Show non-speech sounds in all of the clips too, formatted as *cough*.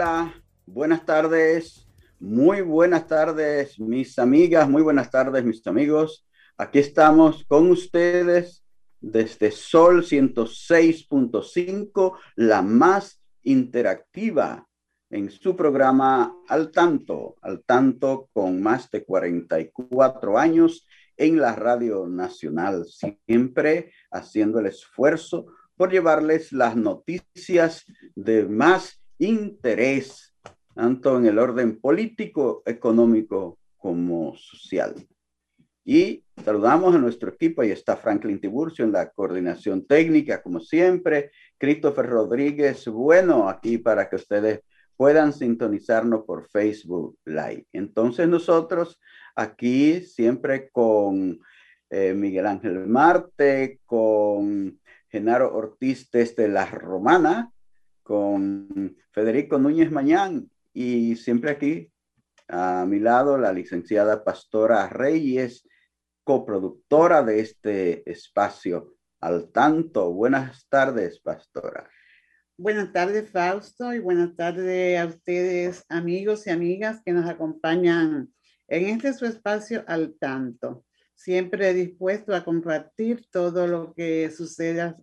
Hola, buenas tardes, muy buenas tardes mis amigas, muy buenas tardes mis amigos. Aquí estamos con ustedes desde Sol 106.5, la más interactiva en su programa Al Tanto, al tanto con más de 44 años en la Radio Nacional, siempre haciendo el esfuerzo por llevarles las noticias de más interés, tanto en el orden político, económico como social. Y saludamos a nuestro equipo, ahí está Franklin Tiburcio en la coordinación técnica, como siempre, Christopher Rodríguez, bueno, aquí para que ustedes puedan sintonizarnos por Facebook Live. Entonces nosotros aquí siempre con eh, Miguel Ángel Marte, con Genaro Ortiz desde La Romana, con Federico Núñez Mañán y siempre aquí a mi lado la licenciada Pastora Reyes, coproductora de este espacio al tanto. Buenas tardes, Pastora. Buenas tardes, Fausto, y buenas tardes a ustedes, amigos y amigas que nos acompañan en este su espacio al tanto. Siempre dispuesto a compartir todo lo que suceda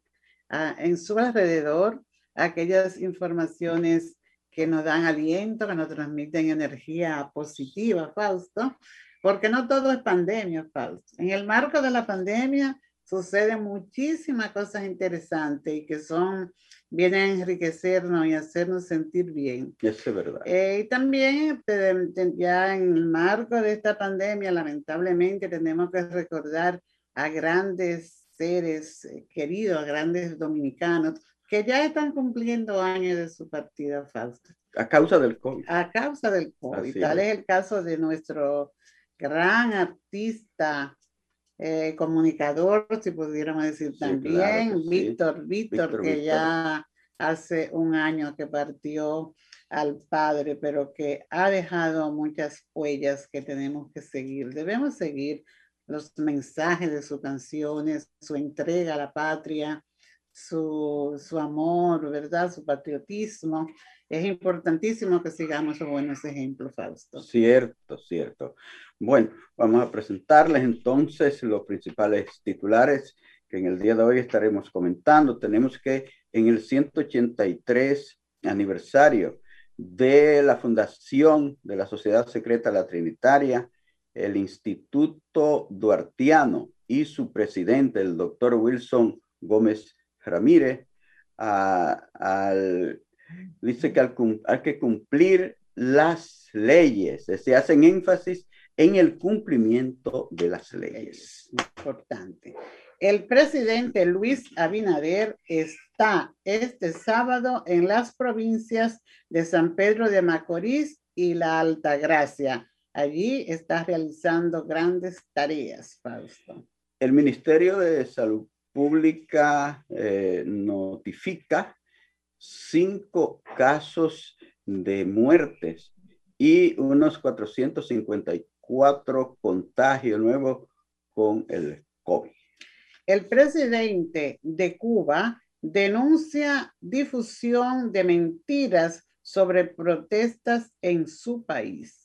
ah, en su alrededor aquellas informaciones que nos dan aliento, que nos transmiten energía positiva, Fausto, porque no todo es pandemia, Fausto. En el marco de la pandemia suceden muchísimas cosas interesantes y que son, vienen a enriquecernos y hacernos sentir bien. Eso es verdad. Eh, y también ya en el marco de esta pandemia, lamentablemente tenemos que recordar a grandes seres eh, queridos, a grandes dominicanos, que ya están cumpliendo años de su partida Fausto. A causa del COVID. A causa del COVID. Tal es. el caso de nuestro gran artista, eh, comunicador, si pudiéramos decir también, Víctor, Víctor, que ya hace un año que partió al padre, pero que ha dejado muchas huellas que tenemos que seguir. Debemos seguir los mensajes de sus canciones, su entrega a la patria, su, su amor, ¿verdad? Su patriotismo. Es importantísimo que sigamos esos buenos ejemplos, Fausto. Cierto, cierto. Bueno, vamos a presentarles entonces los principales titulares que en el día de hoy estaremos comentando. Tenemos que en el 183 aniversario de la fundación de la Sociedad Secreta La Trinitaria, el Instituto Duartiano y su presidente, el doctor Wilson Gómez Ramírez, al, dice que hay que cumplir las leyes, se hacen énfasis en el cumplimiento de las leyes. Importante. El presidente Luis Abinader está este sábado en las provincias de San Pedro de Macorís y la Altagracia. Allí está realizando grandes tareas, Fausto. El Ministerio de Salud Pública eh, notifica cinco casos de muertes y unos 454 contagios nuevos con el COVID. El presidente de Cuba denuncia difusión de mentiras sobre protestas en su país.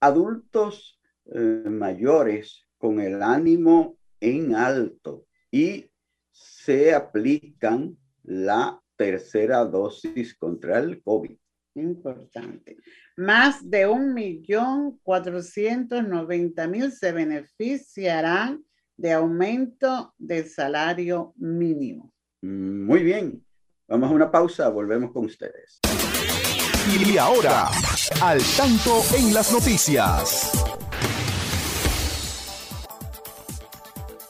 Adultos eh, mayores con el ánimo en alto y se aplican la tercera dosis contra el COVID. Importante. Más de un millón cuatrocientos noventa mil se beneficiarán de aumento del salario mínimo. Muy bien. Vamos a una pausa, volvemos con ustedes. Y ahora, al tanto en las noticias.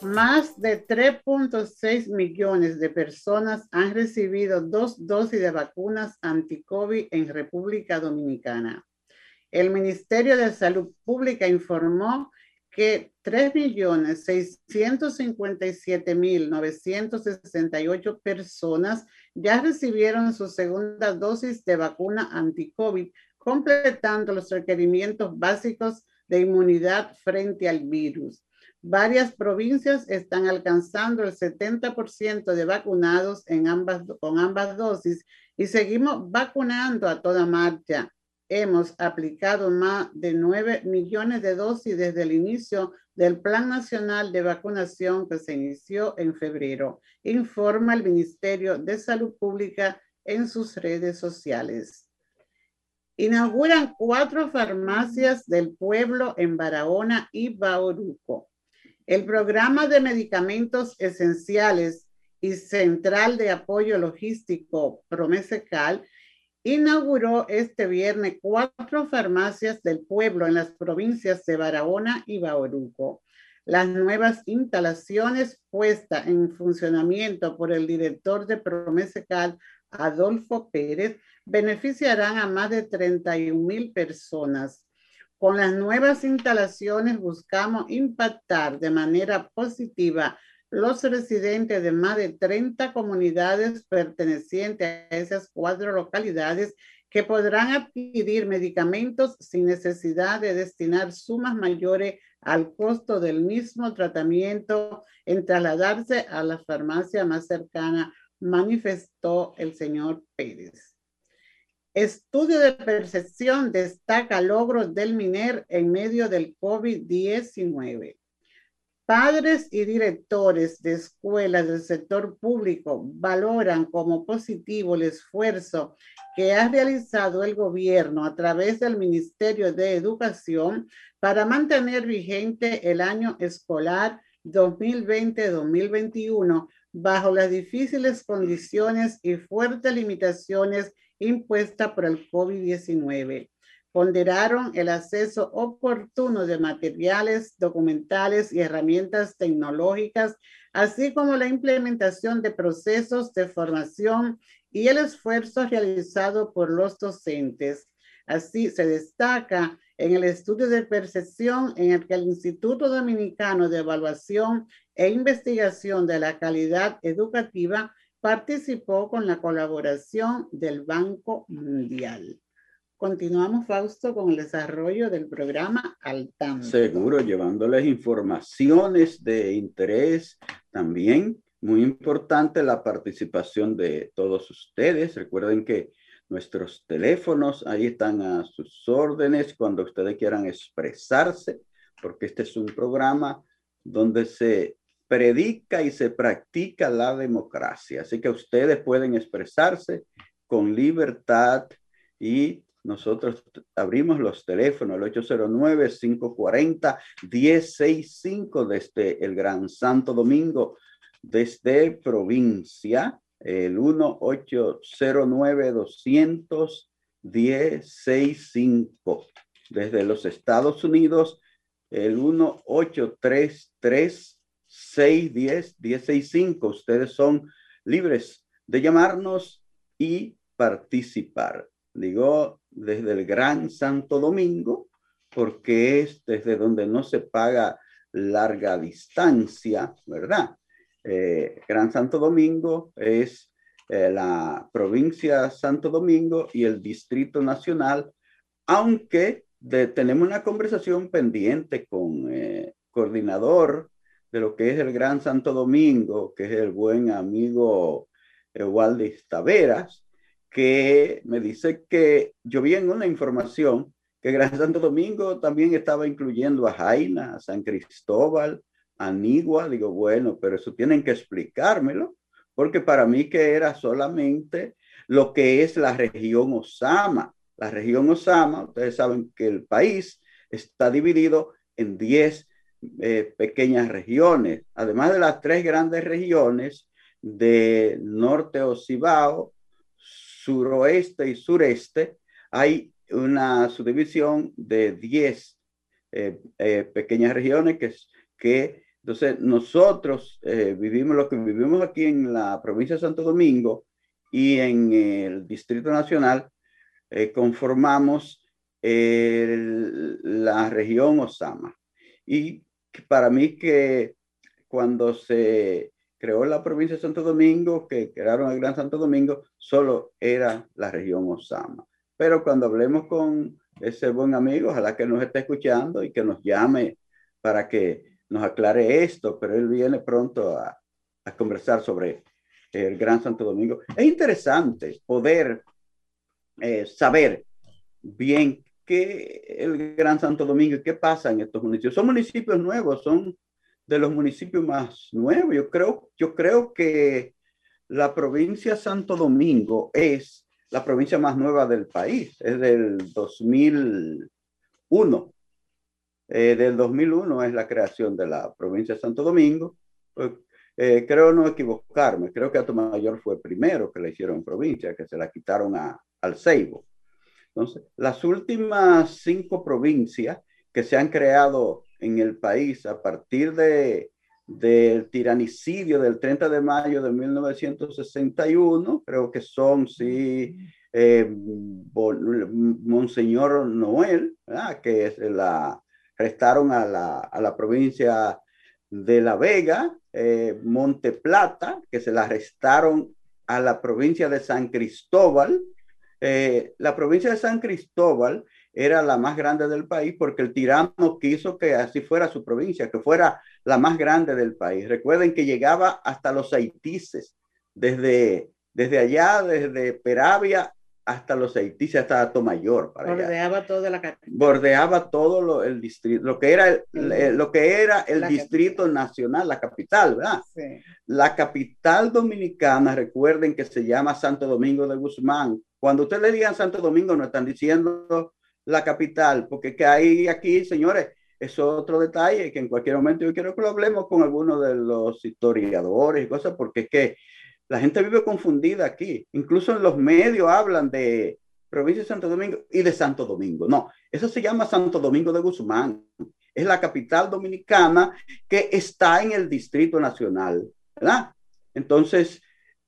Más de 3.6 millones de personas han recibido dos dosis de vacunas anti-COVID en República Dominicana. El Ministerio de Salud Pública informó que 3.657.968 personas ya recibieron su segunda dosis de vacuna anti-COVID, completando los requerimientos básicos de inmunidad frente al virus. Varias provincias están alcanzando el 70% de vacunados en ambas, con ambas dosis y seguimos vacunando a toda marcha. Hemos aplicado más de 9 millones de dosis desde el inicio del Plan Nacional de Vacunación que se inició en febrero, informa el Ministerio de Salud Pública en sus redes sociales. Inauguran cuatro farmacias del pueblo en Barahona y Bauruco. El programa de medicamentos esenciales y central de apoyo logístico Promesecal inauguró este viernes cuatro farmacias del pueblo en las provincias de Barahona y Bauruco. Las nuevas instalaciones puestas en funcionamiento por el director de Promesecal, Adolfo Pérez, beneficiarán a más de 31 mil personas. Con las nuevas instalaciones buscamos impactar de manera positiva los residentes de más de 30 comunidades pertenecientes a esas cuatro localidades que podrán adquirir medicamentos sin necesidad de destinar sumas mayores al costo del mismo tratamiento en trasladarse a la farmacia más cercana, manifestó el señor Pérez. Estudio de percepción destaca logros del MINER en medio del COVID-19. Padres y directores de escuelas del sector público valoran como positivo el esfuerzo que ha realizado el gobierno a través del Ministerio de Educación para mantener vigente el año escolar 2020-2021 bajo las difíciles condiciones y fuertes limitaciones impuesta por el COVID-19. Ponderaron el acceso oportuno de materiales, documentales y herramientas tecnológicas, así como la implementación de procesos de formación y el esfuerzo realizado por los docentes. Así se destaca en el estudio de percepción en el que el Instituto Dominicano de Evaluación e Investigación de la Calidad Educativa participó con la colaboración del Banco Mundial. Continuamos, Fausto, con el desarrollo del programa Altam. Seguro, llevándoles informaciones de interés también. Muy importante la participación de todos ustedes. Recuerden que nuestros teléfonos ahí están a sus órdenes cuando ustedes quieran expresarse, porque este es un programa donde se predica y se practica la democracia. Así que ustedes pueden expresarse con libertad y nosotros abrimos los teléfonos, el 809-540-1065 desde el Gran Santo Domingo, desde provincia, el 1-809-200-1065. Desde los Estados Unidos, el 1833 610 1065. Ustedes son libres de llamarnos y participar. Digo, desde el Gran Santo Domingo, porque es desde donde no se paga larga distancia, ¿verdad? Eh, Gran Santo Domingo es eh, la provincia Santo Domingo y el Distrito Nacional, aunque tenemos una conversación pendiente con eh, coordinador de lo que es el Gran Santo Domingo, que es el buen amigo Waldis Taveras, que me dice que yo vi en una información que Gran Santo Domingo también estaba incluyendo a Jaina, a San Cristóbal, a Nigua. Digo, bueno, pero eso tienen que explicármelo, porque para mí que era solamente lo que es la región Osama. la región Osama, ustedes saben que el país está dividido en 10 eh, pequeñas regiones, además de las tres grandes regiones de norte Ocibao, suroeste y sureste, hay una subdivisión de 10 eh, eh, pequeñas regiones que, que entonces nosotros vivimos lo que vivimos aquí en la provincia de Santo Domingo y en el Distrito Nacional conformamos la región Osama. Y para mí que cuando se creó la provincia de Santo Domingo, que crearon el Gran Santo Domingo, solo era la región Osama. Pero cuando hablemos con ese buen amigo, ojalá que nos esté escuchando y que nos llame para que nos aclare esto, pero él viene pronto a, conversar sobre el Gran Santo Domingo. Es interesante poder eh, saber bien qué el Gran Santo Domingo qué pasa en estos municipios. Son municipios nuevos, son de los municipios más nuevos. Yo creo, yo creo que la provincia Santo Domingo es la provincia más nueva del país, es del 2001. Eh, del 2001 es la creación de la provincia Santo Domingo. Pues, eh, creo no equivocarme, creo que Atomayor fue primero que le hicieron provincia, que se la quitaron a, al Ceibo. Entonces, las últimas cinco provincias que se han creado en el país a partir de, del tiranicidio del 30 de mayo de 1961, creo que son, sí, eh, Monseñor Noel, que es la, restaron a la, a la provincia de La Vega, eh, Monte Plata, que se la arrestaron a la provincia de San Cristóbal, eh, la provincia de San Cristóbal era la más grande del país porque el tirano quiso que así fuera su provincia, que fuera la más grande del país. Recuerden que llegaba hasta los haitises, desde, desde allá, desde Peravia hasta los Haití, hasta Tomayor. Para bordeaba toda la capital. Bordeaba todo lo, el distrito, lo que era el, lo que era el distrito nacional, la capital, ¿verdad? Sí. La capital dominicana, recuerden que se llama Santo Domingo de Guzmán. Cuando ustedes le digan Santo Domingo, no están diciendo la capital, porque que hay aquí, señores, es otro detalle que en cualquier momento yo quiero que lo hablemos con algunos de los historiadores y cosas, porque es que la gente vive confundida aquí. Incluso en los medios hablan de provincia de Santo Domingo y de Santo Domingo. No, eso se llama Santo Domingo de Guzmán. Es la capital dominicana que está en el Distrito Nacional, ¿verdad? Entonces,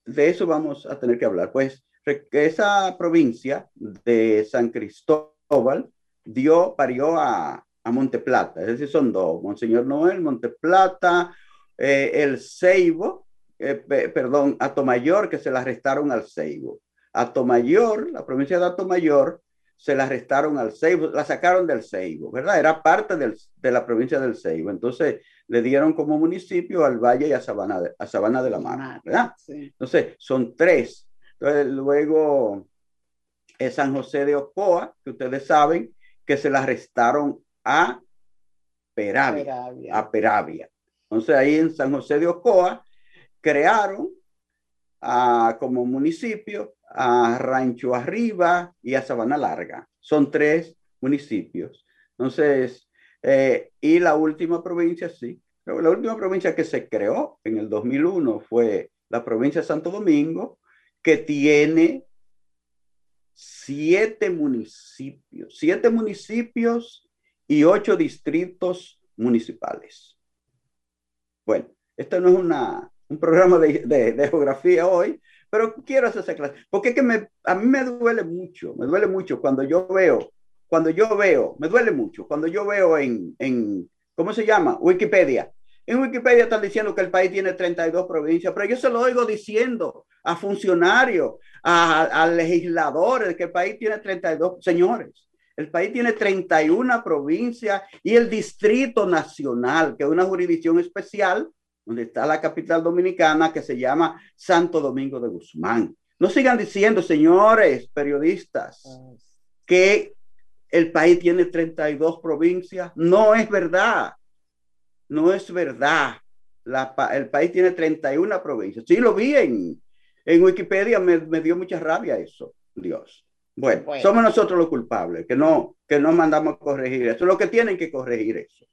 de eso vamos a tener que hablar. Pues esa provincia de San Cristóbal dio, parió a, a Monteplata, es decir, son dos, Monseñor Noel, Monteplata, eh, el Ceibo, eh, perdón, a Tomayor, que se la arrestaron al Ceibo. A Tomayor, la provincia de Atomayor, se la arrestaron al Ceibo, la sacaron del Ceibo, ¿verdad? Era parte del, de la provincia del Ceibo. Entonces le dieron como municipio al Valle y a Sabana de, a Sabana de la Mar, ¿verdad? Entonces son tres. Entonces luego es San José de Ocoa, que ustedes saben que se la arrestaron a Peravia, Peravia. a Peravia. Entonces ahí en San José de Ocoa crearon como municipio a Rancho Arriba y a Sabana Larga. Son tres municipios. Entonces, eh, y la última provincia, sí, la última provincia que se creó en el 2001 fue la provincia de Santo Domingo, que tiene siete municipios, siete municipios y ocho distritos municipales. Bueno, esta no es una, un programa de, de, geografía hoy, pero quiero hacer esa clase, porque es que me, a mí me duele mucho, me duele mucho cuando yo veo, cuando yo veo, me duele mucho, cuando yo veo en, en ¿cómo se llama? Wikipedia. En Wikipedia están diciendo que el país tiene 32 provincias, pero yo se lo oigo diciendo a funcionarios, a, a legisladores, que el país tiene 32, señores. El país tiene 31 provincias y el Distrito Nacional, que es una jurisdicción especial, donde está la capital dominicana que se llama Santo Domingo de Guzmán. No sigan diciendo, señores periodistas, que el país tiene 32 provincias. No es verdad. No es verdad. el país tiene 31 provincias. Sí, lo vi en, en Wikipedia, me, me dio mucha rabia eso, Dios. Bueno, somos nosotros los culpables, que no, que no mandamos a corregir eso. Lo que tienen que corregir eso.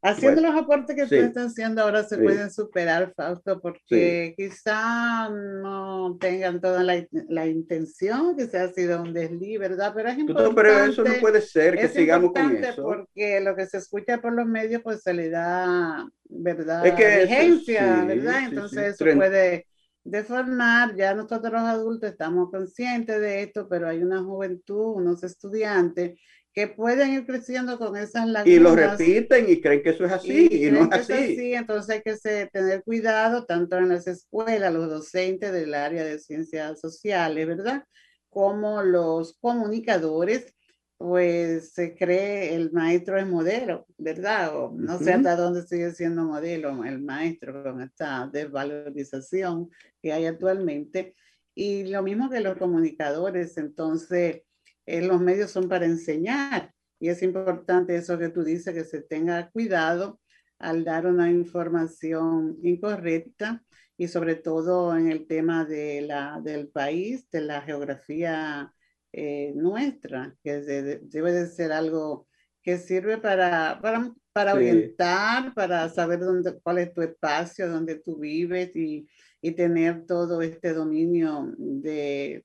Haciendo los aportes que tú estás haciendo ahora se pueden superar, Fausto, porque quizá no tengan toda la, la, intención, que se ha sido un desliz, ¿verdad? Pero es importante. pero eso no puede ser que sigamos con eso. Porque lo que se escucha por los medios, pues se le da, ¿verdad? Es que vigencia, ¿verdad? Entonces eso puede deformar. Ya nosotros los adultos estamos conscientes de esto, pero hay una juventud, unos estudiantes que pueden ir creciendo con esas lagunas. Y lo repiten y creen que eso es así y, no es así. Entonces hay que tener cuidado tanto en las escuelas, los docentes del área de ciencias sociales, ¿verdad? Como los comunicadores, pues se cree el maestro es modelo, ¿verdad? O no sé hasta dónde sigue siendo modelo el maestro con esta desvalorización que hay actualmente. Y lo mismo que los comunicadores, entonces eh, los medios son para enseñar. Y es importante eso que tú dices, que se tenga cuidado al dar una información incorrecta y sobre todo en el tema de la, del país, de la geografía eh, nuestra, que debe de ser algo que sirve para, para, para orientar, para saber dónde, cuál es tu espacio, dónde tú vives y, y tener todo este dominio de,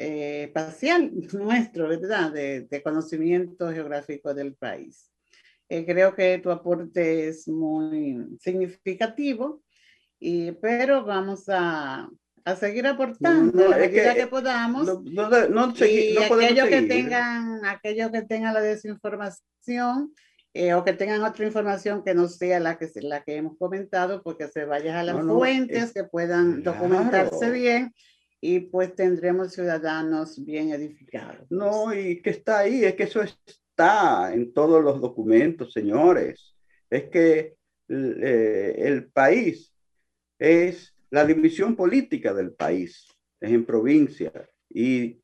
eh, parcial nuestro, ¿verdad? De, conocimiento geográfico del país. Eh, creo que tu aporte es muy significativo, y, pero vamos a, a seguir aportando no, la que, podamos. No, no, y aquellos que tengan, aquellos que tengan la desinformación eh, o que tengan otra información que no sea la que, la que hemos comentado, porque se vayan a las fuentes, que puedan documentarse bien y pues tendremos ciudadanos bien edificados. No, y que está ahí, es que eso está en todos los documentos, señores. Es que eh, el país es la división política del país, es en provincia. Y,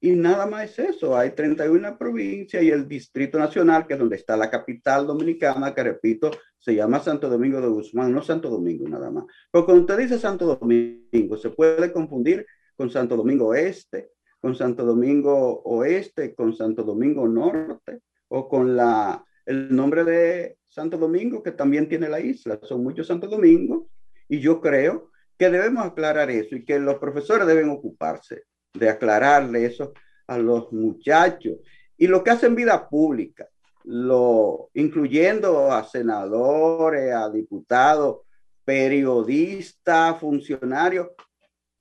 y nada más es eso, hay 31 provincias y el Distrito Nacional, que es donde está la capital dominicana, que repito, se llama Santo Domingo de Guzmán, no Santo Domingo nada más. Pero cuando usted dice Santo Domingo, se puede confundir con Santo Domingo Este, con Santo Domingo Oeste, con Santo Domingo Norte, o con la, el nombre de Santo Domingo, que también tiene la isla. Son muchos Santo Domingos, y yo creo que debemos aclarar eso y que los profesores deben ocuparse de aclararle eso a los muchachos. Y lo que hacen vida pública, lo, incluyendo a senadores, a diputados, periodistas, funcionarios,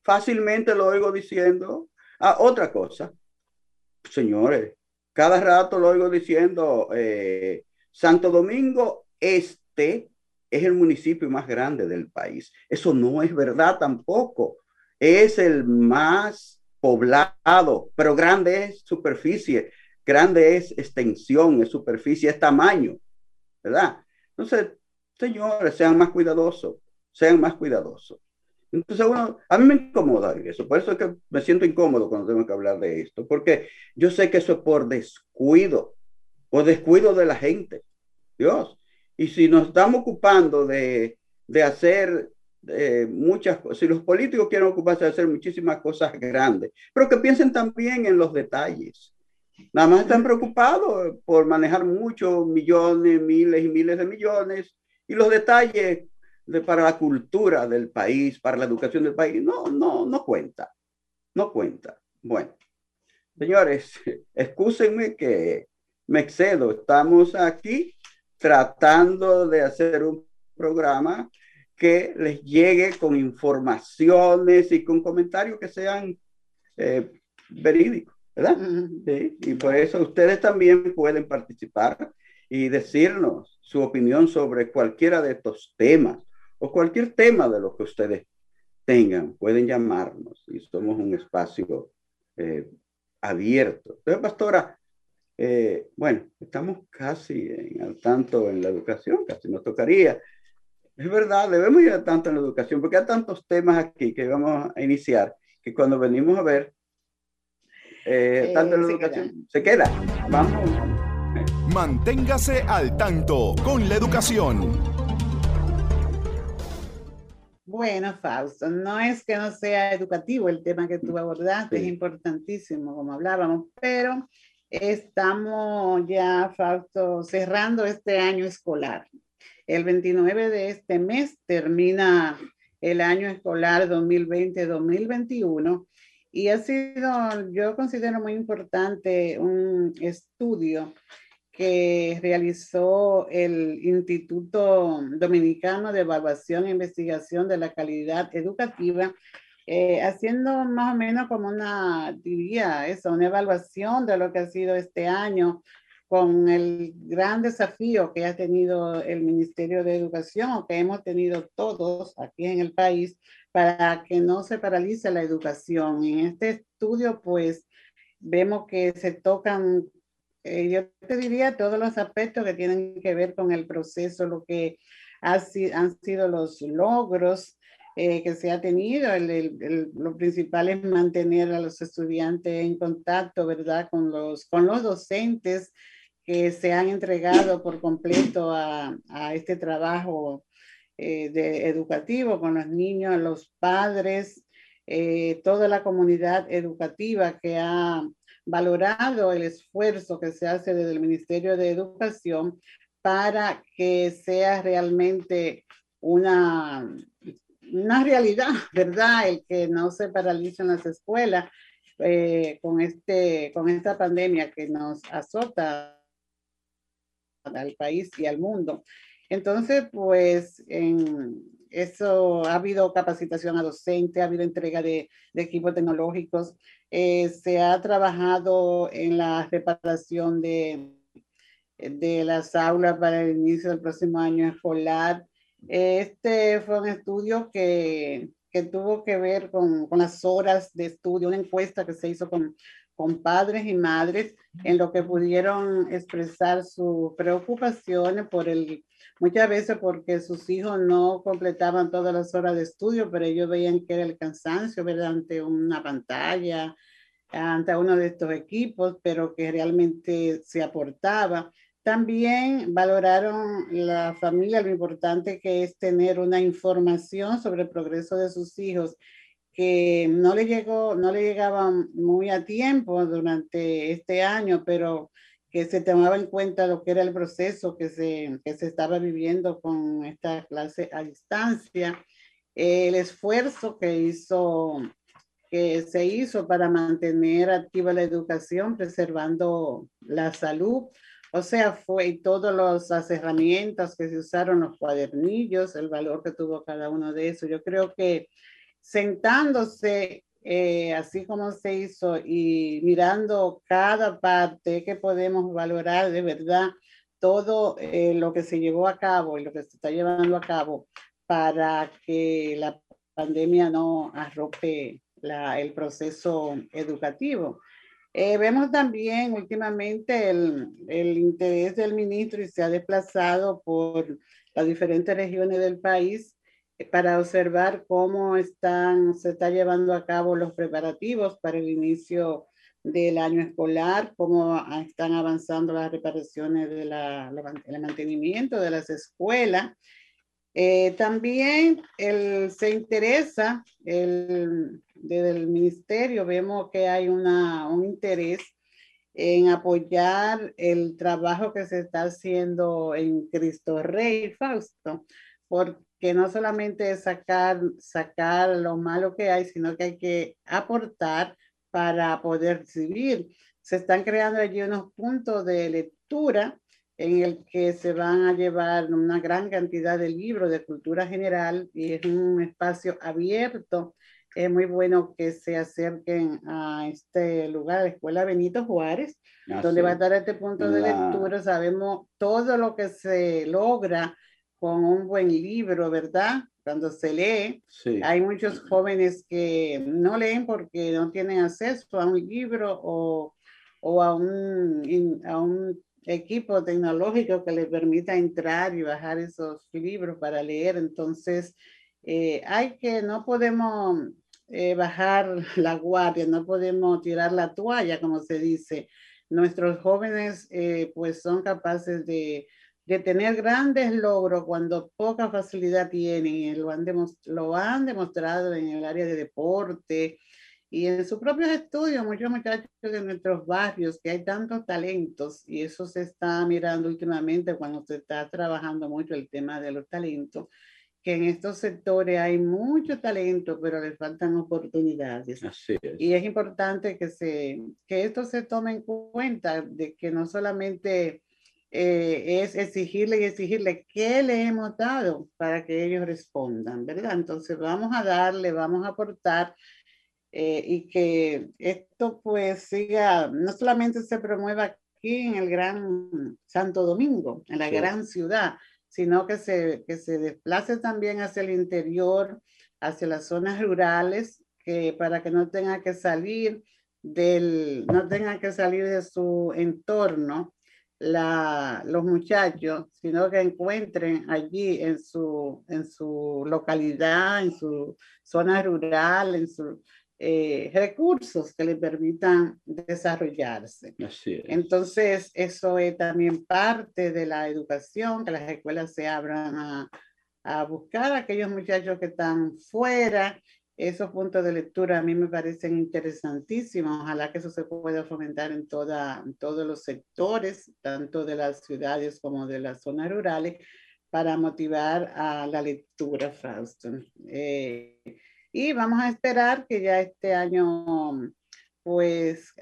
fácilmente lo oigo diciendo. Ah, otra cosa, señores, cada rato lo oigo diciendo, eh, Santo Domingo Este es el municipio más grande del país. Eso no es verdad tampoco. Es el más poblado, pero grande es superficie, grande es extensión, es superficie, es tamaño, ¿verdad? Entonces, señores, sean más cuidadosos, sean más cuidadosos. Entonces, a mí me incomoda eso, por eso es que me siento incómodo cuando tengo que hablar de esto, porque yo sé que eso es por descuido, por descuido de la gente, Dios. Y si nos estamos ocupando de, de hacer eh, muchas cosas, si los políticos quieren ocuparse de hacer muchísimas cosas grandes, pero que piensen también en los detalles. Nada más están preocupados por manejar muchos millones, miles y miles de millones, y los detalles para la cultura del país, para la educación del país. No, no, no cuenta. No cuenta. Bueno, señores, *laughs* excúsenme que me excedo. Estamos aquí tratando de hacer un programa que les llegue con informaciones y con comentarios que sean eh, verídicos, ¿verdad? sí, y por eso ustedes también pueden participar y decirnos su opinión sobre cualquiera de estos temas o cualquier tema de lo que ustedes tengan, pueden llamarnos y somos un espacio eh, abierto. Entonces, pastora, eh, bueno, estamos casi en, al tanto en la educación, casi nos tocaría. Es verdad, debemos ir al tanto en la educación, porque hay tantos temas aquí que vamos a iniciar, que cuando venimos a ver, eh, tanto en la educación, se queda. Vamos. Manténgase al tanto con la educación. Bueno, Fausto, no es que no sea educativo el tema que tú abordaste, es importantísimo, como hablábamos, pero estamos ya, Fausto, cerrando este año escolar. El 29 de este mes termina el año escolar 2020-2021 y ha sido, yo considero muy importante un estudio que realizó el Instituto Dominicano de Evaluación e Investigación de la Calidad Educativa, eh, haciendo más o menos como una, diría eso, una evaluación de lo que ha sido este año con el gran desafío que ha tenido el Ministerio de Educación que hemos tenido todos aquí en el país para que no se paralice la educación. En este estudio, pues, vemos que se tocan eh, yo te diría todos los aspectos que tienen que ver con el proceso, lo que ha, han sido los logros eh, que se ha tenido. El, lo principal es mantener a los estudiantes en contacto, ¿verdad? Con los, con los docentes que se han entregado por completo a, a este trabajo eh, de educativo con los niños, los padres, toda la comunidad educativa que ha valorado el esfuerzo que se hace desde el Ministerio de Educación para que sea realmente una, una realidad, *laughs* ¿verdad? El que no se paralicen las escuelas eh, con, este, con esta pandemia que nos azota al país y al mundo. Entonces, pues en eso ha habido capacitación a docentes, ha habido entrega de, de equipos tecnológicos, eh, se ha trabajado en la reparación de, de las aulas para el inicio del próximo año escolar. Este fue un estudio que, que tuvo que ver con, con, las horas de estudio, una encuesta que se hizo con, con padres y madres en lo que pudieron expresar sus preocupaciones por el, muchas veces porque sus hijos no completaban todas las horas de estudio, pero ellos veían que era el cansancio, ver ante una pantalla, ante uno de estos equipos, pero que realmente se aportaba. También valoraron la familia lo importante que es tener una información sobre el progreso de sus hijos que no le llegó, no le llegaba muy a tiempo durante este año, pero que se tomaba en cuenta lo que era el proceso que se, que se estaba viviendo con esta clase a distancia, el esfuerzo que hizo que se hizo para mantener activa la educación, preservando la salud. O sea, fue todas las herramientas que se usaron, los cuadernillos, el valor que tuvo cada uno de esos. Yo creo que sentándose eh, así como se hizo y mirando cada parte que podemos valorar de verdad todo eh, lo que se llevó a cabo y lo que se está llevando a cabo para que la pandemia no arrope el proceso educativo. Eh, vemos también últimamente el, el, interés del ministro y se ha desplazado por las diferentes regiones del país para observar cómo están, se está llevando a cabo los preparativos para el inicio del año escolar, cómo están avanzando las reparaciones de la, el mantenimiento de las escuelas. Eh, también el, se interesa el, desde el ministerio vemos que hay una, un interés en apoyar el trabajo que se está haciendo en Cristo Rey Fausto, porque no solamente es sacar, sacar lo malo que hay, sino que hay que aportar para poder recibir. Se están creando allí unos puntos de lectura en el que se van a llevar una gran cantidad de libros de cultura general y es un espacio abierto es muy bueno que se acerquen a este lugar, la Escuela Benito Juárez, donde va a estar este punto de lectura. Sabemos todo lo que se logra con un buen libro, ¿verdad? Cuando se lee, hay muchos jóvenes que no leen porque no tienen acceso a un libro o, o a, un, a un equipo tecnológico que les permita entrar y bajar esos libros para leer. Entonces, eh, hay que, no podemos eh, bajar la guardia, no podemos tirar la toalla, como se dice. Nuestros jóvenes eh, pues son capaces de de tener grandes logros cuando poca facilidad tienen, y lo han, lo han demostrado en el área de deporte y en sus propios estudios, muchos muchachos de nuestros barrios, que hay tantos talentos, y eso se está mirando últimamente cuando se está trabajando mucho el tema de los talentos, que en estos sectores hay mucho talento, pero les faltan oportunidades. Así es. Y es importante que, se, que esto se tome en cuenta, de que no solamente eh, es exigirle y exigirle qué le hemos dado para que ellos respondan, ¿verdad? Entonces vamos a darle, vamos a aportar eh, y que esto pues siga, no solamente se promueva aquí en el Gran Santo Domingo, en la gran ciudad, sino que se, que se desplace también hacia el interior, hacia las zonas rurales, que para que no tenga que salir del, no tenga que salir de su entorno la, los muchachos, sino que encuentren allí en su, en su localidad, en su zona rural, en su, eh, recursos que le permitan desarrollarse. Entonces, eso es también parte de la educación, que las escuelas se abran a, a buscar a aquellos muchachos que están fuera. Esos puntos de lectura a mí me parecen interesantísimos. Ojalá que eso se pueda fomentar en, toda, en todos los sectores, tanto de las ciudades como de las zonas rurales, para motivar a la lectura, Fausto. Eh, y vamos a esperar que ya este año pues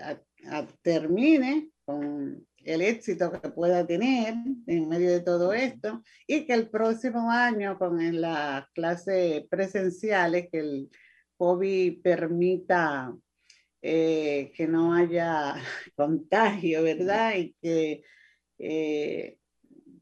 termine con el éxito que pueda tener en medio de todo esto y que el próximo año con las clases presenciales que el COVID permita eh, que no haya *laughs* contagio, ¿verdad? Y que eh,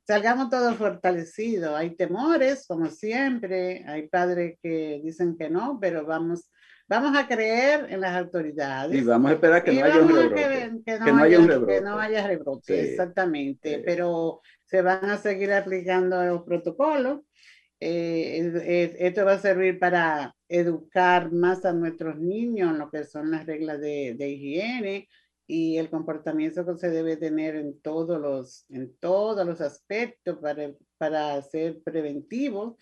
salgamos todos fortalecidos. Hay temores, como siempre, hay padres que dicen que no, pero vamos, vamos a creer en las autoridades. Y vamos a esperar que no haya un rebrote. Que, no, haya, rebrote. Que no haya rebrote, exactamente. Pero se van a seguir aplicando los protocolos. Eh, esto va a servir para educar más a nuestros niños en lo que son las reglas de, de higiene, y el comportamiento que se debe tener en todos los, en todos los aspectos para, para ser preventivo,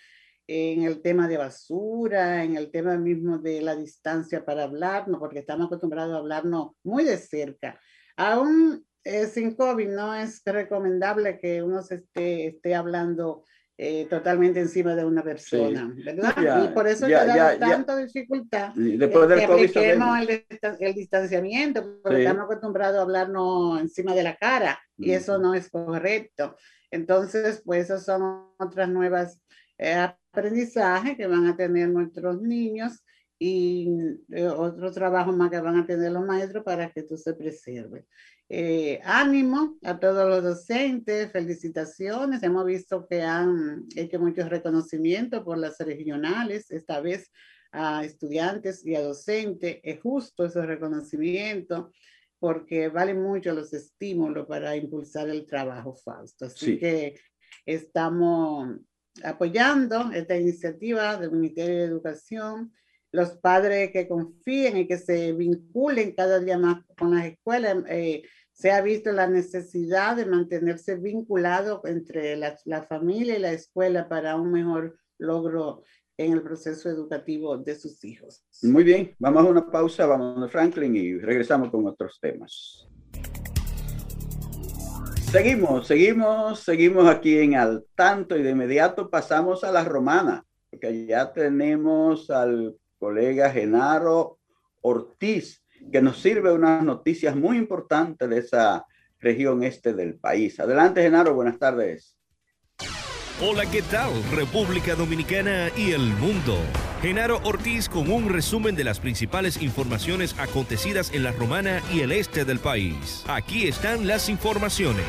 en el tema de basura, en el tema mismo de la distancia para hablarnos, porque estamos acostumbrados a hablarnos muy de cerca. Aún eh, sin COVID no es recomendable que uno se esté, esté hablando eh, totalmente encima de una persona, ¿verdad? y por eso ya, da tanta dificultad después del que apliquemos el, el, distanciamiento, porque estamos acostumbrados a hablarnos encima de la cara y eso no es correcto. Entonces, pues esas son otras nuevas eh, aprendizajes que van a tener nuestros niños y eh, otro trabajo más que van a tener los maestros para que esto se preserve. Eh, ánimo a todos los docentes, felicitaciones. Hemos visto que han hecho muchos reconocimientos por las regionales, esta vez a estudiantes y a docentes. Es justo esos reconocimientos porque valen mucho los estímulos para impulsar el trabajo, Fausto. Así que estamos apoyando esta iniciativa del Ministerio de Educación los padres que confíen y que se vinculen cada día más con las escuelas. Eh, se ha visto la necesidad de mantenerse vinculado entre la, familia y la escuela para un mejor logro en el proceso educativo de sus hijos. Muy bien, vamos a una pausa, vamos a Franklin y regresamos con otros temas. Seguimos, seguimos, seguimos aquí en Al Tanto y de inmediato pasamos a la romana, porque ya tenemos al colega Genaro Ortiz, que nos sirve unas noticias muy importantes de esa región este del país. Adelante, Genaro, buenas tardes. Hola, ¿qué tal? República Dominicana y el mundo. Genaro Ortiz con un resumen de las principales informaciones acontecidas en la Romana y el este del país. Aquí están las informaciones.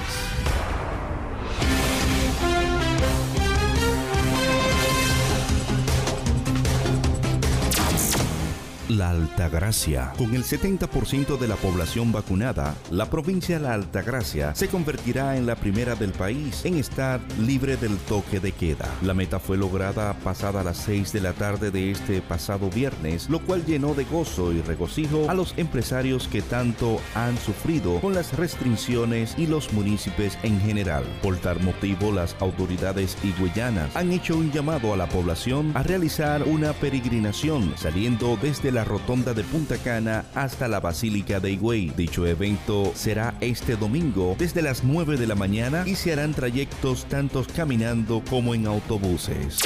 La Altagracia. Con el 70% de la población vacunada, la provincia de La Altagracia se convertirá en la primera del país en estar libre del toque de queda. La meta fue lograda pasada las 6 de la tarde de este pasado viernes, lo cual llenó de gozo y regocijo a los empresarios que tanto han sufrido con las restricciones y los municipios en general. Por tal motivo, las autoridades higüeyanas han hecho un llamado a la población a realizar una peregrinación saliendo desde la la rotonda de Punta Cana hasta la Basílica de Higüey. Dicho evento será este domingo desde las 9 de la mañana y se harán trayectos tanto caminando como en autobuses.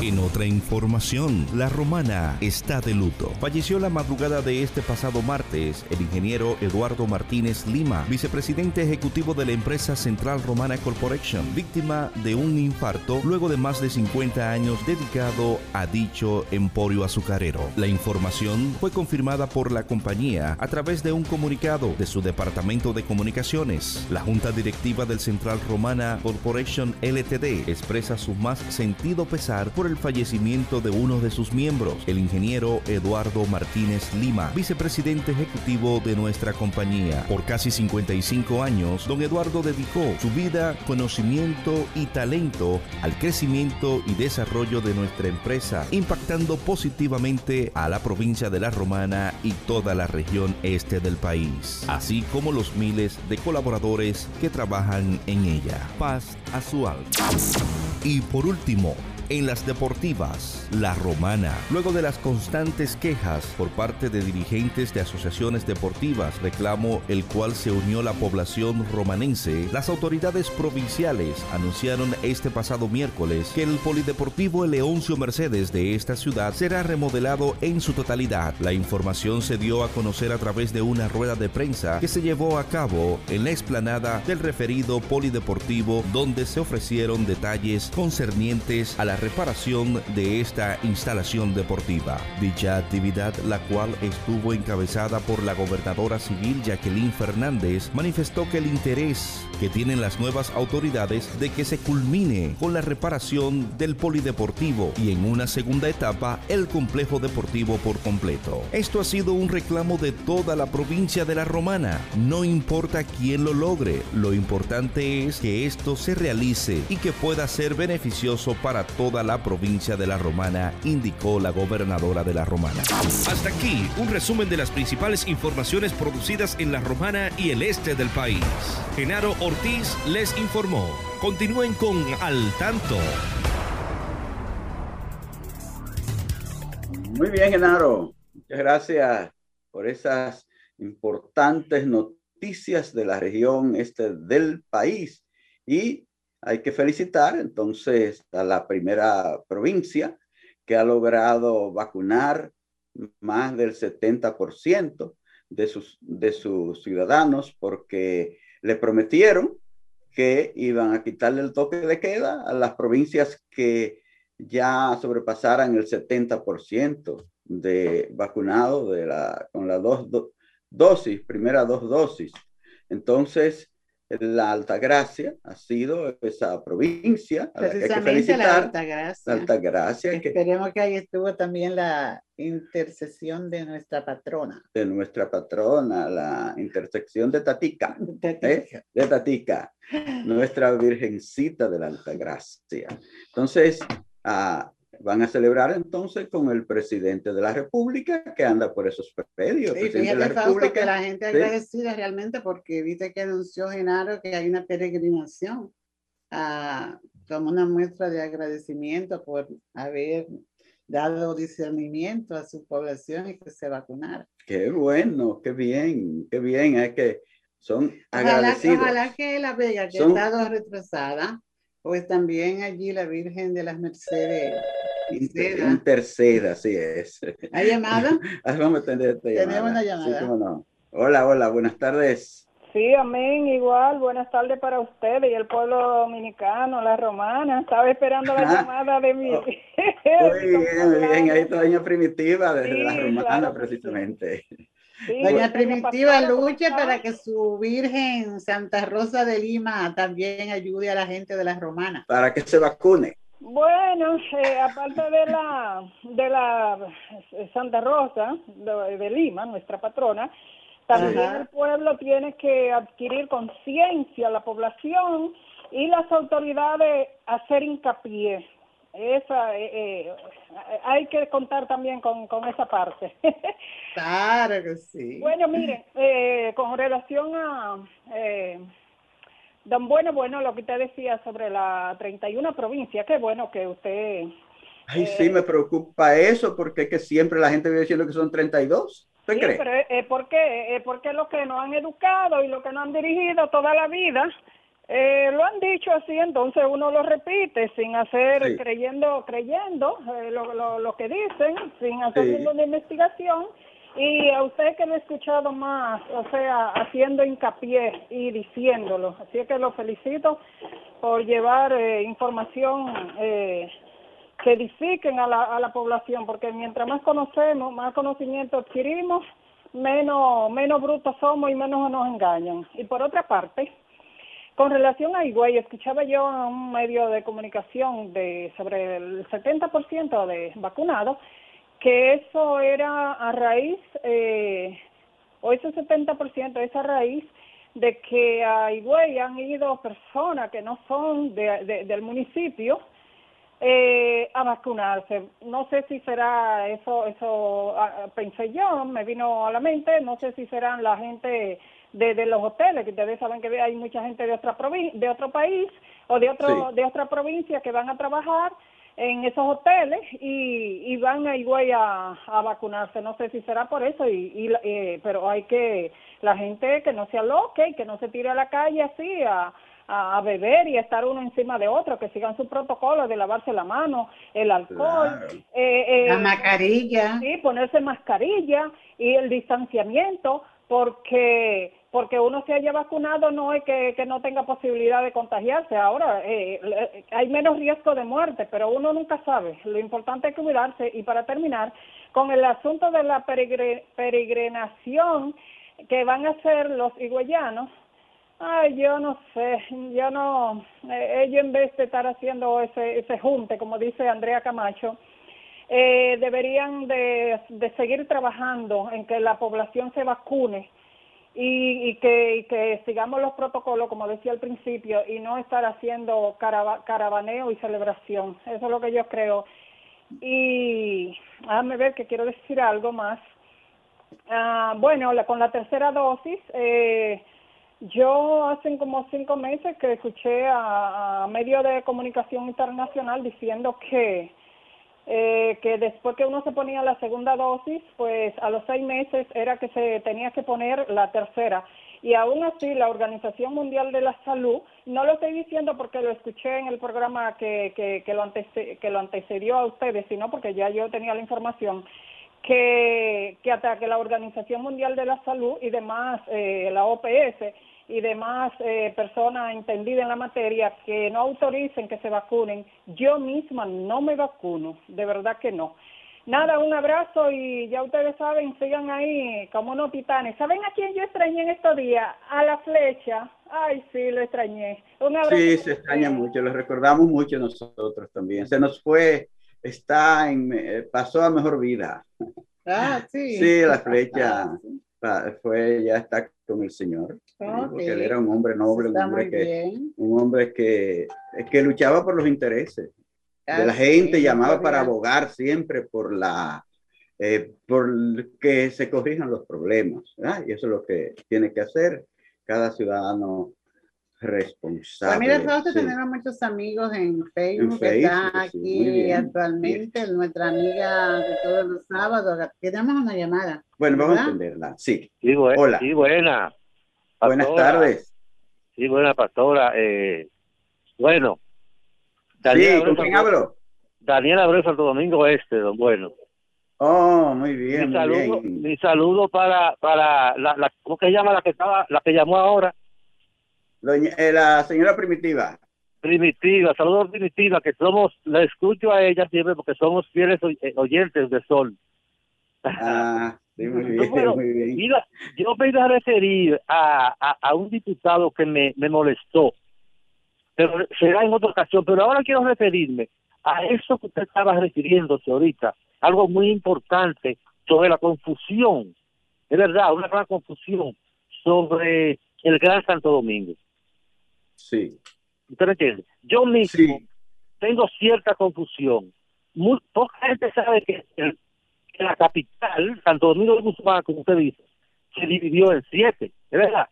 En otra información, la romana está de luto. Falleció la madrugada de este pasado martes el ingeniero Eduardo Martínez Lima, vicepresidente ejecutivo de la empresa Central Romana Corporation, víctima de un infarto luego de más de 50 años dedicado a dicho emporio azucarero. La información fue confirmada por la compañía a través de un comunicado de su departamento de comunicaciones. La junta directiva del Central Romana Corporation LTD expresa su más sentido pesar por el fallecimiento de uno de sus miembros, el ingeniero Eduardo Martínez Lima, vicepresidente ejecutivo de nuestra compañía. Por casi 55 años, don Eduardo dedicó su vida, conocimiento y talento al crecimiento y desarrollo de nuestra empresa, impactando positivamente a la provincia de la Romana y toda la región este del país, así como los miles de colaboradores que trabajan en ella. Paz a su alma. Y por último, en las deportivas, la romana. Luego de las constantes quejas por parte de dirigentes de asociaciones deportivas, reclamo el cual se unió la población romanense, las autoridades provinciales anunciaron este pasado miércoles que el Polideportivo Leoncio Mercedes de esta ciudad será remodelado en su totalidad. La información se dio a conocer a través de una rueda de prensa que se llevó a cabo en la explanada del referido Polideportivo donde se ofrecieron detalles concernientes a la reparación de esta instalación deportiva. Dicha actividad, la cual estuvo encabezada por la gobernadora civil Jacqueline Fernández, manifestó que el interés que tienen las nuevas autoridades de que se culmine con la reparación del polideportivo y en una segunda etapa el complejo deportivo por completo. Esto ha sido un reclamo de toda la provincia de la Romana. No importa quién lo logre, lo importante es que esto se realice y que pueda ser beneficioso para toda la provincia de la Romana, indicó la gobernadora de la Romana. Hasta aquí un resumen de las principales informaciones producidas en la Romana y el este del país. Genaro Ortiz les informó. Continúen con Al Tanto. Muy bien, Genaro. Muchas gracias por esas importantes noticias de la región este del país. Y hay que felicitar entonces a la primera provincia que ha logrado vacunar más del 70% de sus, de sus ciudadanos porque le prometieron que iban a quitarle el toque de queda a las provincias que ya sobrepasaran el 70% de vacunados de la, con las dos dosis, primera dos dosis. Entonces, la Altagracia ha sido esa provincia a la que hay que felicitar. La Altagracia. La Altagracia Esperemos que... ahí estuvo también la intercesión de nuestra patrona. De nuestra patrona, la intersección de Tatica. De Tatica. ¿eh? De Tatica. nuestra Virgencita de la Altagracia. Entonces, a van a celebrar entonces con el presidente de la República que anda por esos predios. Sí, fíjate, la Fausto, que la gente agradecida realmente porque viste que anunció Genaro que hay una peregrinación ah, como una muestra de agradecimiento por haber dado discernimiento a su población y que se vacunara. Qué bueno, qué bien, qué bien, es que son agradecidos. Ojalá que la Vega, que ha estado retrasada, pues también allí la Virgen de las Mercedes Interceda. así es. ¿Hay llamada? *laughs* Ah, vamos a tener esta llamada. Tenemos una llamada. no. Hola, hola, buenas tardes. Sí, amén, igual. Buenas tardes para usted y el pueblo dominicano, la romana. Estaba esperando la llamada de mi... Oh, *laughs* muy bien, bien. Ahí está Doña Primitiva desde la romana, precisamente. Doña Primitiva luche para que su Virgen Santa Rosa de Lima también ayude a la gente de la romana. Para que se vacune. Bueno, eh, aparte de la de la Santa Rosa de, Lima, nuestra patrona, también el pueblo tiene que adquirir conciencia, la población y las autoridades hacer hincapié. Esa, eh, eh, hay que contar también con, con esa parte. claro que sí. Bueno, miren, eh, con relación a Don Bueno, bueno, lo que usted decía sobre la 31 provincia, qué bueno que usted... Ay, sí, me preocupa eso, porque es que siempre la gente viene diciendo que son 32. ¿Usted sí, cree? pero eh, ¿por qué? porque los que nos han educado y los que nos han dirigido toda la vida eh, lo han dicho así, entonces uno lo repite sin hacer, creyendo, creyendo eh, lo, lo, lo, que dicen, sin hacer ninguna investigación y a usted que lo he escuchado más, o sea, haciendo hincapié y diciéndolo. Así que lo felicito por llevar eh, información eh, que edifiquen a la, a la población, porque mientras más conocemos, más conocimiento adquirimos, menos, menos brutos somos y menos nos engañan. Y por otra parte, con relación a Higüey, escuchaba yo en un medio de comunicación de sobre el 70% de vacunados que eso era a raíz, eh, o ese 70% es a raíz de que a Higüey han ido personas que no son de, del municipio eh, a vacunarse. No sé si será eso, eso ah, pensé yo, me vino a la mente, no sé si serán la gente de, de los hoteles, que ustedes saben que hay mucha gente de otra de otro país o de otro de otra provincia que van a trabajar en esos hoteles y, y van a Higüey a, a, vacunarse. No sé si será por eso, y, y eh, pero hay que, la gente que no se aloque y que no se tire a la calle así a, a, beber y a estar uno encima de otro, que sigan su protocolo de lavarse la mano, el alcohol, eh, eh, la mascarilla. Sí, ponerse mascarilla y el distanciamiento, porque porque uno se haya vacunado no es que, que no tenga posibilidad de contagiarse. Ahora, eh, hay menos riesgo de muerte, pero uno nunca sabe. Lo importante es cuidarse. Y para terminar, con el asunto de la peregrinación que van a hacer los higüeyanos, ay, yo no sé, yo no, eh, ellos en vez de estar haciendo ese, ese junte, como dice Andrea Camacho, eh, deberían de, de seguir trabajando en que la población se vacune y, y, que, que sigamos los protocolos, como decía al principio, y no estar haciendo caravaneo y celebración. Eso es lo que yo creo. Y déjame ver que quiero decir algo más. Ah, bueno, la, con la tercera dosis, eh, yo hace como cinco meses que escuché a, a medio de comunicación internacional diciendo que eh, que después que uno se ponía la segunda dosis, pues a los seis meses era que se tenía que poner la tercera. Y aún así, la Organización Mundial de la Salud, no lo estoy diciendo porque lo escuché en el programa que, que, que, lo, que lo antecedió a ustedes, sino porque ya yo tenía la información, que, que hasta que la Organización Mundial de la Salud y demás, eh, la OPS, y demás eh, personas entendidas en la materia que no autoricen que se vacunen, yo misma no me vacuno, de verdad que no. Nada, un abrazo y ya ustedes saben, sigan ahí como unos titanes. ¿Saben a quién yo extrañé en estos días? A la flecha. Ay, sí, lo extrañé. Un abrazo. Sí, se extraña mucho, lo recordamos mucho nosotros también. Se nos fue, está en, eh, pasó a mejor vida. Ah, sí. Sí, la flecha fue, ya está con el Señor. Porque él era un hombre noble, un hombre, que, un hombre que, que luchaba por los intereses de la gente, llamaba para abogar siempre por la eh, por que se corrijan los problemas. Y eso es lo que tiene que hacer cada ciudadano responsable. Pues mira, Fausto, tenemos muchos amigos en Facebook, que está aquí actualmente, nuestra amiga de todos los sábados. Tenemos una llamada. Bueno, vamos a entenderla. Sí. sí Hola. Sí, buena. Buenas tardes. Sí, buena pastora. Eh, bueno. Daniel sí, ¿con quién hablo? Daniel Abreu, Santo Domingo Este, don Bueno. Oh, muy bien. Mi saludo, Mi saludo para, para la, la, ¿cómo que llama la que estaba, la que llamó ahora? Doña, eh, la señora Primitiva. Primitiva, saludos Primitiva, que somos, la escucho a ella siempre porque somos fieles eh, oyentes de Sol. Ah, sí, muy bien, muy bien. yo me iba a referir a, a, un diputado que me, me molestó, pero será en otra ocasión, pero ahora quiero referirme a eso que usted estaba refiriéndose ahorita, algo muy importante sobre la confusión, es verdad, una gran confusión sobre el Gran Santo Domingo. Sí. ¿Usted entiende? Yo mismo tengo cierta confusión. Muy, poca gente sabe que, la capital, Santo Domingo de Guzmán, como usted dice, se dividió en siete, ¿es verdad?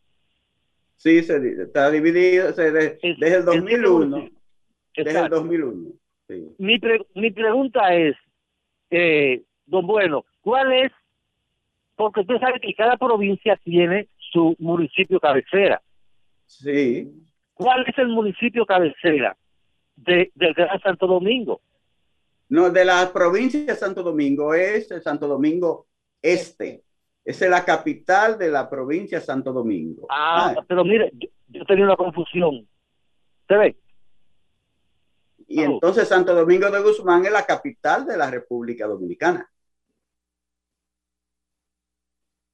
Sí, se, está dividido desde el 2001. Desde el 2001. Mi, mi pregunta es, eh, don Bueno, ¿cuál es? Porque usted sabe que cada provincia tiene su municipio cabecera. Sí. ¿Cuál es el municipio cabecera de, del Gran Santo Domingo? No, de la provincia de Santo Domingo es Santo Domingo Este. Esa es la capital de la provincia de Santo Domingo. Ah, pero mire, yo, tenía una confusión. ¿Se ve? Y entonces Santo Domingo de Guzmán es la capital de la República Dominicana.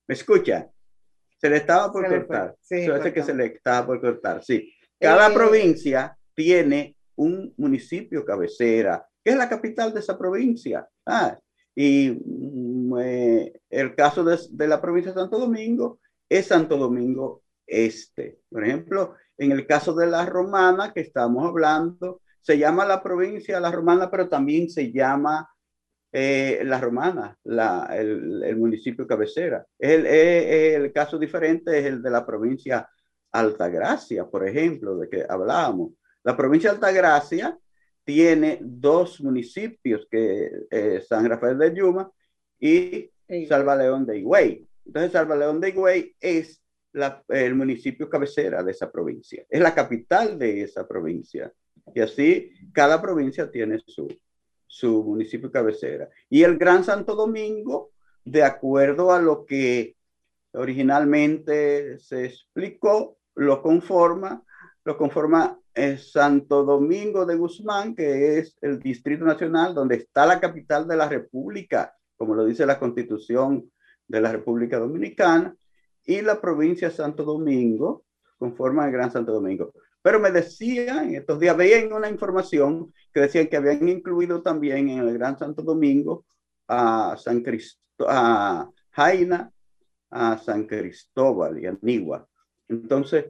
¿Me escucha? Se le estaba por cortar. Sí, que se le estaba por cortar, sí. Cada eh, provincia tiene un municipio cabecera, que es la capital de esa provincia. Ah, y mm, eh, el caso de, la provincia de Santo Domingo es Santo Domingo Este. Por ejemplo, en el caso de la Romana que estamos hablando, se llama la provincia La Romana, pero también se llama eh, La Romana, la, el, municipio cabecera. El, eh, el, caso diferente es el de la provincia Altagracia, por ejemplo, de que hablábamos. La provincia Altagracia tiene dos municipios, que eh, San Rafael de Yuma y Salva León de Higüey. Entonces, Salva León de Higüey es el municipio cabecera de esa provincia, es la capital de esa provincia. Y así cada provincia tiene su, su municipio cabecera. Y el Gran Santo Domingo, de acuerdo a lo que originalmente se explicó, lo conforma, lo conforma Santo Domingo de Guzmán, que es el Distrito Nacional, donde está la capital de la República, como lo dice la Constitución de la República Dominicana, y la provincia Santo Domingo, conforma el Gran Santo Domingo. Pero me decían, estos días veían una información que decían que habían incluido también en el Gran Santo Domingo a San Cristo, a Jaina, a San Cristóbal y a Nigua. Entonces,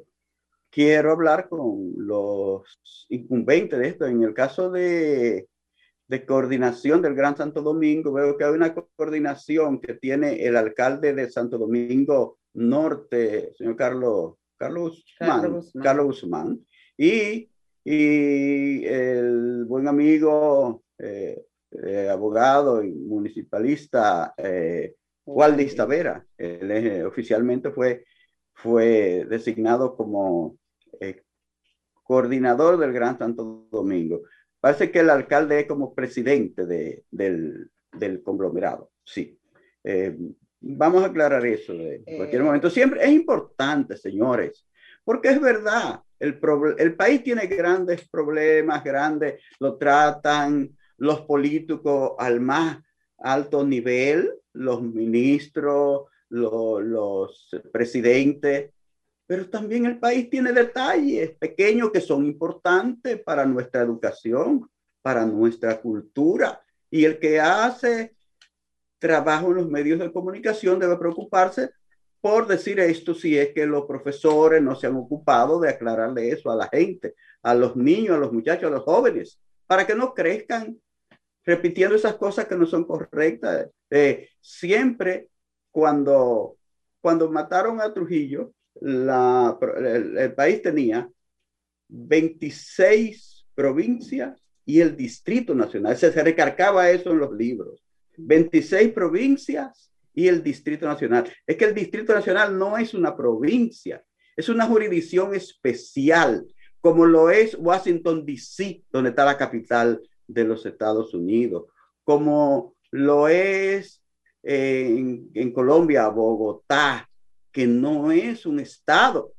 quiero hablar con los incumbentes de esto. En el caso de, de coordinación del Gran Santo Domingo, veo que hay una coordinación que tiene el alcalde de Santo Domingo Norte, señor Carlos, Carlos, Carlos, Guzmán, Carlos Guzmán, y, y, el buen amigo, eh, eh, abogado y municipalista eh, Waldis Tavera. Él oficialmente fue, fue designado como eh, coordinador del Gran Santo Domingo. Parece que el alcalde es como presidente de, del, del, conglomerado. Sí. Eh, vamos a aclarar eso en cualquier eh. momento. Siempre es importante, señores, porque es verdad, el, el país tiene grandes problemas, grandes, lo tratan los políticos al más alto nivel, los ministros, los, los presidentes, pero también el país tiene detalles pequeños que son importantes para nuestra educación, para nuestra cultura. Y el que hace trabajo en los medios de comunicación debe preocuparse por decir esto si es que los profesores no se han ocupado de aclararle eso a la gente, a los niños, a los muchachos, a los jóvenes, para que no crezcan repitiendo esas cosas que no son correctas. Eh, siempre cuando, cuando mataron a Trujillo, el, país tenía 26 provincias y el Distrito Nacional. Se, se recargaba eso en los libros. 26 provincias y el Distrito Nacional. Es que el Distrito Nacional no es una provincia, es una jurisdicción especial, como lo es Washington, D.C., donde está la capital de los Estados Unidos, como lo es en, en Colombia, Bogotá, que no es un Estado.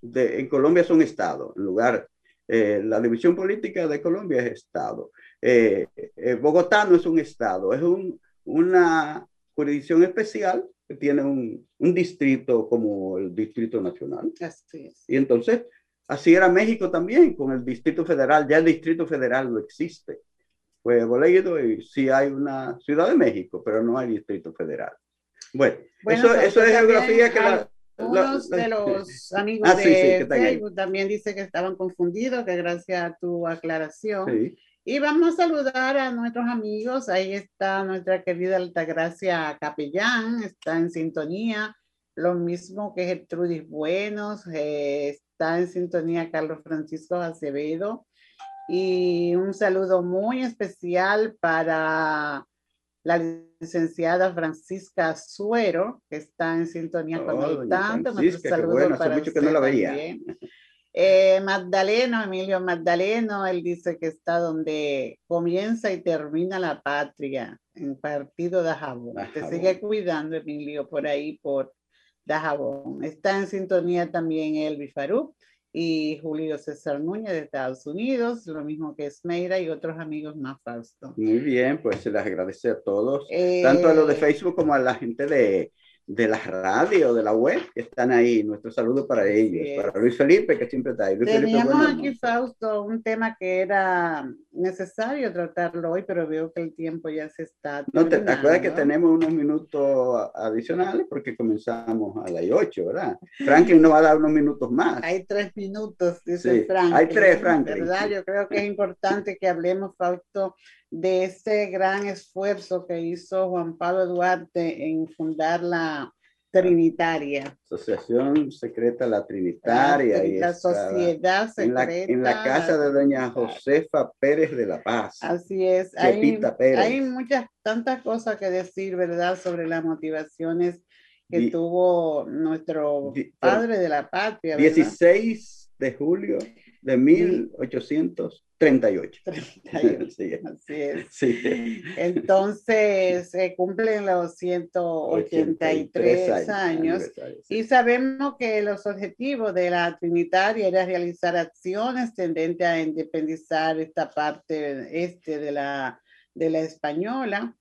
De, en Colombia es un Estado, en lugar, eh, la división política de Colombia es Estado. Eh, eh, Bogotá no es un Estado, es un, una jurisdicción especial que tiene un, un, distrito como el Distrito Nacional. Así es. Y entonces, así era México también, con el Distrito Federal, ya el Distrito Federal no existe. Fuego Leído y sí hay una Ciudad de México, pero no hay Distrito Federal. Bueno, eso, eso es geografía que la, unos de los *laughs* amigos ah, de Facebook también dice que estaban confundidos, que gracias a tu aclaración. Y vamos a saludar a nuestros amigos. Ahí está nuestra querida Altagracia Capellán, está en sintonía. Lo mismo que Gertrudis Buenos, eh, está en sintonía Carlos Francisco Acevedo. Y un saludo muy especial para la licenciada Francisca Suero, que está en sintonía con el tanto. Saludos para mucho que no la veía. Eh, Magdaleno, Emilio Magdaleno, él dice que está donde comienza y termina la patria, en partido de Jabón. Te sigue cuidando, Emilio, por ahí, por Dajabón. Está en sintonía también Elvi Farú y Julio César Núñez de Estados Unidos, lo mismo que Esmeira y otros amigos más Fausto. Muy bien, pues se les agradece a todos, tanto a los de eh, Facebook como a la gente de, de la radio, de la web, que están ahí. Nuestro saludo para ellos, para Luis Felipe, que siempre está ahí. Teníamos aquí, Fausto, un tema que era necesario tratarlo hoy, pero veo que el tiempo ya se está. No, te, acuerdas que tenemos unos minutos adicionales porque comenzamos a las 8, ¿verdad? Franklin nos va a dar unos minutos más. Hay tres minutos, dice Franklin. Hay tres, Franklin. ¿verdad? Yo creo que es importante que hablemos, Fausto, de ese gran esfuerzo que hizo Juan Pablo Duarte en fundar la Trinitaria. Asociación Secreta La Trinitaria. y la Sociedad Secreta. En la, casa de doña Josefa Pérez de la Paz. Así es. Hay, hay, muchas, tantas cosas que decir, ¿verdad?, sobre las motivaciones que tuvo nuestro padre de la patria. 16 de julio de 1838. 38. *laughs* sí, así es. Sí. Entonces se *laughs* cumplen los 183 años, y sabemos que los objetivos de la Trinitaria era realizar acciones tendentes a independizar esta parte este de la, de la española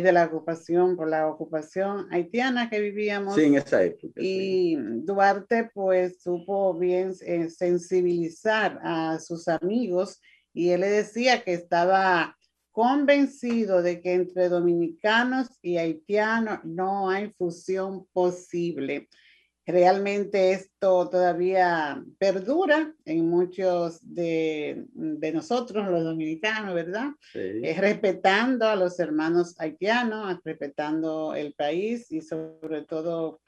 de la ocupación, por la ocupación haitiana que vivíamos. Sí, en esa época. Y Duarte pues supo bien eh, sensibilizar a sus amigos y él le decía que estaba convencido de que entre dominicanos y haitianos no hay fusión posible realmente esto todavía perdura en muchos de, de nosotros, los dominicanos, ¿verdad? Sí. respetando a los hermanos haitianos, respetando el país y sobre todo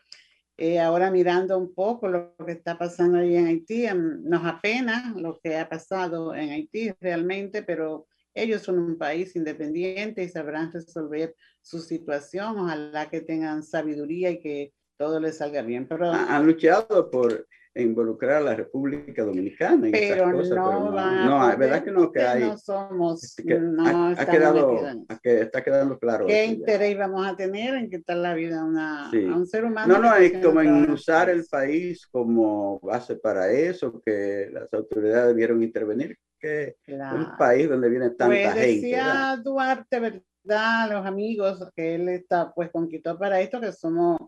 eh, ahora mirando un poco lo que está pasando ahí en Haití, em, nos apena lo que ha pasado en Haití realmente, pero ellos son un país independiente y sabrán resolver su situación. Ojalá que tengan sabiduría y que todo le salga bien. Pero han luchado por involucrar a la República Dominicana en pero cosas, no pero no, no, verdad que no que hay. No somos, no ha, quedado, que está quedando claro. ¿Qué interés vamos a tener en quitar la vida a, una, a un ser humano? No, no, es como en usar el país como base para eso, que las autoridades debieron intervenir, que un país donde viene tanta pues gente. Decía Duarte, ¿verdad? Los amigos que él está, pues conquistó para esto, que somos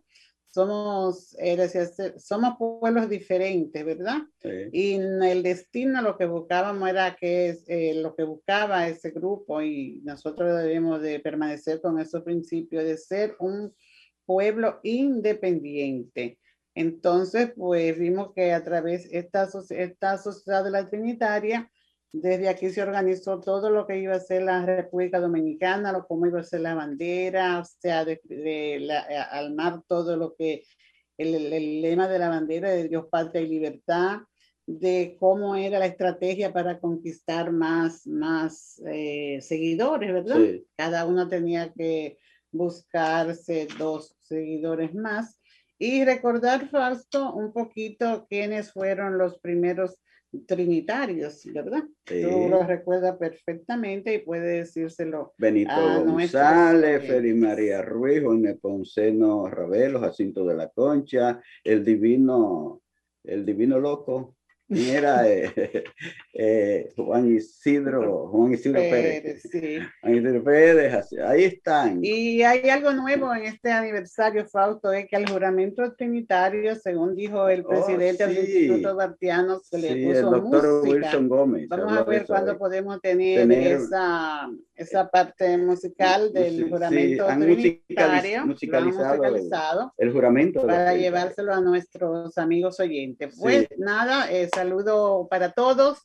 somos, somos pueblos diferentes, ¿verdad? Y el destino lo que buscábamos era que eh, lo que buscaba ese grupo y nosotros debemos de permanecer con esos principios de ser un pueblo independiente. Entonces, pues vimos que a través de esta, esta sociedad de la Trinitaria, desde aquí se organizó todo lo que iba a ser la República Dominicana, lo cómo iba a ser la bandera, o sea, de, al mar todo lo que, el, lema de la bandera de Dios, patria y libertad, de cómo era la estrategia para conquistar más, más eh, seguidores, ¿verdad? Cada uno tenía que buscarse dos seguidores más. Y recordar, Fausto, un poquito quiénes fueron los primeros trinitarios, ¿verdad? Tú lo recuerdas perfectamente y puede decírselo. Benito González, Feli María Ruiz, Juan Ponceno Ravelo, Jacinto de la Concha, el divino, el divino loco, era eh, *laughs* eh, Juan Isidro, Juan Isidro Pérez. Juan Isidro Pérez, ahí están. Y hay algo nuevo en este aniversario, Fausto, es que al juramento trinitario, según dijo el oh, presidente del Instituto Bartiano, se le puso el doctor Wilson Gómez. Vamos a ver cuándo podemos tener, esa, esa parte musical del juramento musicalizado, el, juramento para llevárselo a nuestros amigos oyentes. Pues nada, eh, saludo para todos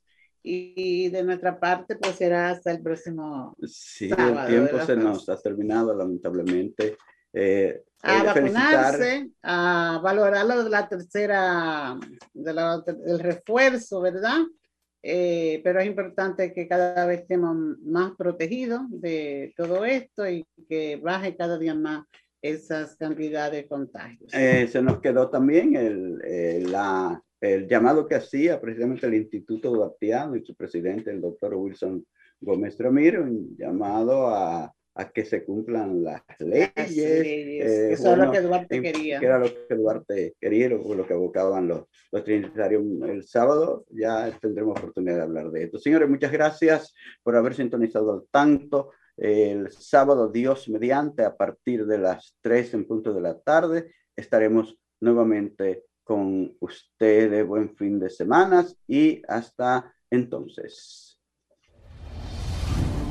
y de nuestra parte pues será hasta el próximo sí el tiempo se nos ha terminado lamentablemente. Eh, a vacunarse a valorar la, la tercera de la, del refuerzo verdad eh, pero es importante que cada vez estemos más protegidos de todo esto y que baje cada día más esas cantidades de contagios. Eh, se nos quedó también el, la, el llamado que hacía precisamente el Instituto Duartiano y su presidente, el doctor Wilson Gómez Ramírez, un llamado a, a, que se cumplan las leyes. Eh, Eso es lo que Duarte quería. Que era lo que Duarte quería, lo, lo que abocaban los, los trinitarios el sábado. Ya tendremos oportunidad de hablar de esto. Señores, muchas gracias por haber sintonizado al tanto. El sábado, Dios mediante, a partir de las 3 en punto de la tarde, estaremos nuevamente con ustedes. Buen fin de semana y hasta entonces.